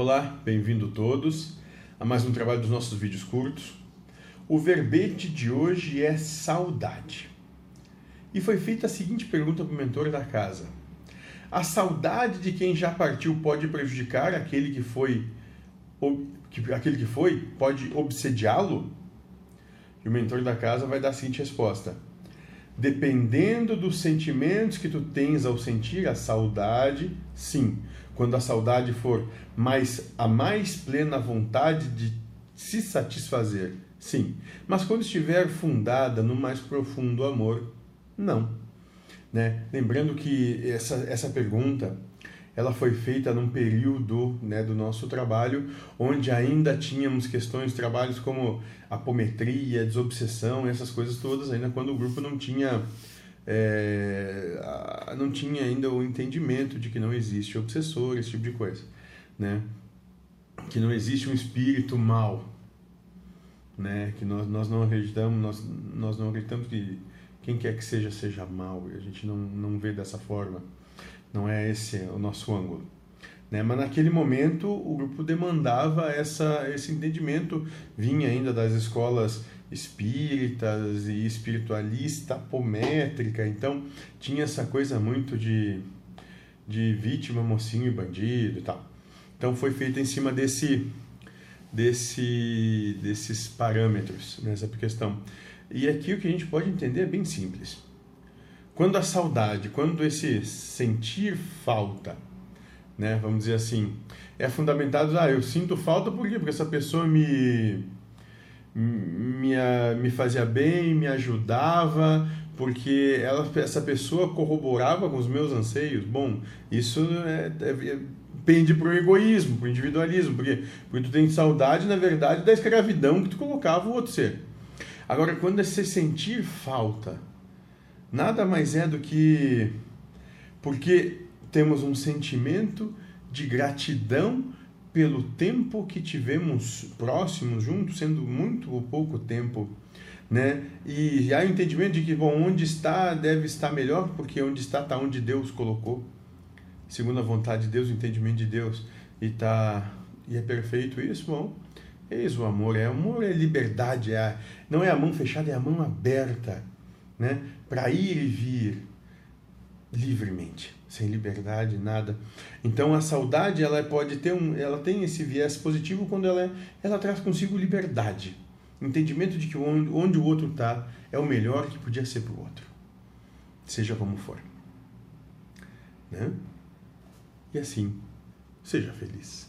Olá, bem-vindo todos a mais um trabalho dos nossos vídeos curtos. O verbete de hoje é saudade. E foi feita a seguinte pergunta para o mentor da casa: A saudade de quem já partiu pode prejudicar aquele que foi aquele que foi pode obsediá-lo? E o mentor da casa vai dar a seguinte resposta: Dependendo dos sentimentos que tu tens ao sentir a saudade, sim. Quando a saudade for mais a mais plena vontade de se satisfazer, sim. Mas quando estiver fundada no mais profundo amor, não. Né? Lembrando que essa, essa pergunta ela foi feita num período né, do nosso trabalho onde ainda tínhamos questões, trabalhos como apometria, desobsessão, essas coisas todas, ainda quando o grupo não tinha é, não tinha ainda o entendimento de que não existe obsessor, esse tipo de coisa, né? Que não existe um espírito mal, né? Que nós, nós não acreditamos, nós, nós não acreditamos que quem quer que seja seja mal, a gente não, não vê dessa forma. Não é esse o nosso ângulo. Né? Mas naquele momento o grupo demandava essa, esse entendimento, vinha ainda das escolas espíritas e espiritualista apométrica, então tinha essa coisa muito de, de vítima, mocinho e bandido e tal. Então foi feita em cima desse, desse, desses parâmetros nessa questão. E aqui o que a gente pode entender é bem simples. Quando a saudade, quando esse sentir falta, né, vamos dizer assim, é fundamentado, ah, eu sinto falta por quê? Porque essa pessoa me, me, me fazia bem, me ajudava, porque ela, essa pessoa corroborava com os meus anseios. Bom, isso é, é, pende para o egoísmo, para o individualismo, porque, porque tu tem saudade, na verdade, da escravidão que tu colocava o outro ser. Agora, quando é se sentir falta, nada mais é do que porque temos um sentimento de gratidão pelo tempo que tivemos próximos juntos, sendo muito ou pouco tempo, né? E há o entendimento de que, bom, onde está deve estar melhor, porque onde está está onde Deus colocou, segundo a vontade de Deus, o entendimento de Deus, e tá e é perfeito isso, bom. Eis o amor, é amor é liberdade, é, não é a mão fechada, é a mão aberta né? para ir e vir livremente, sem liberdade, nada. Então a saudade ela pode ter um, ela tem esse viés positivo quando ela é, ela traz consigo liberdade, entendimento de que onde, onde o outro está é o melhor que podia ser para o outro, seja como for, né? E assim, seja feliz.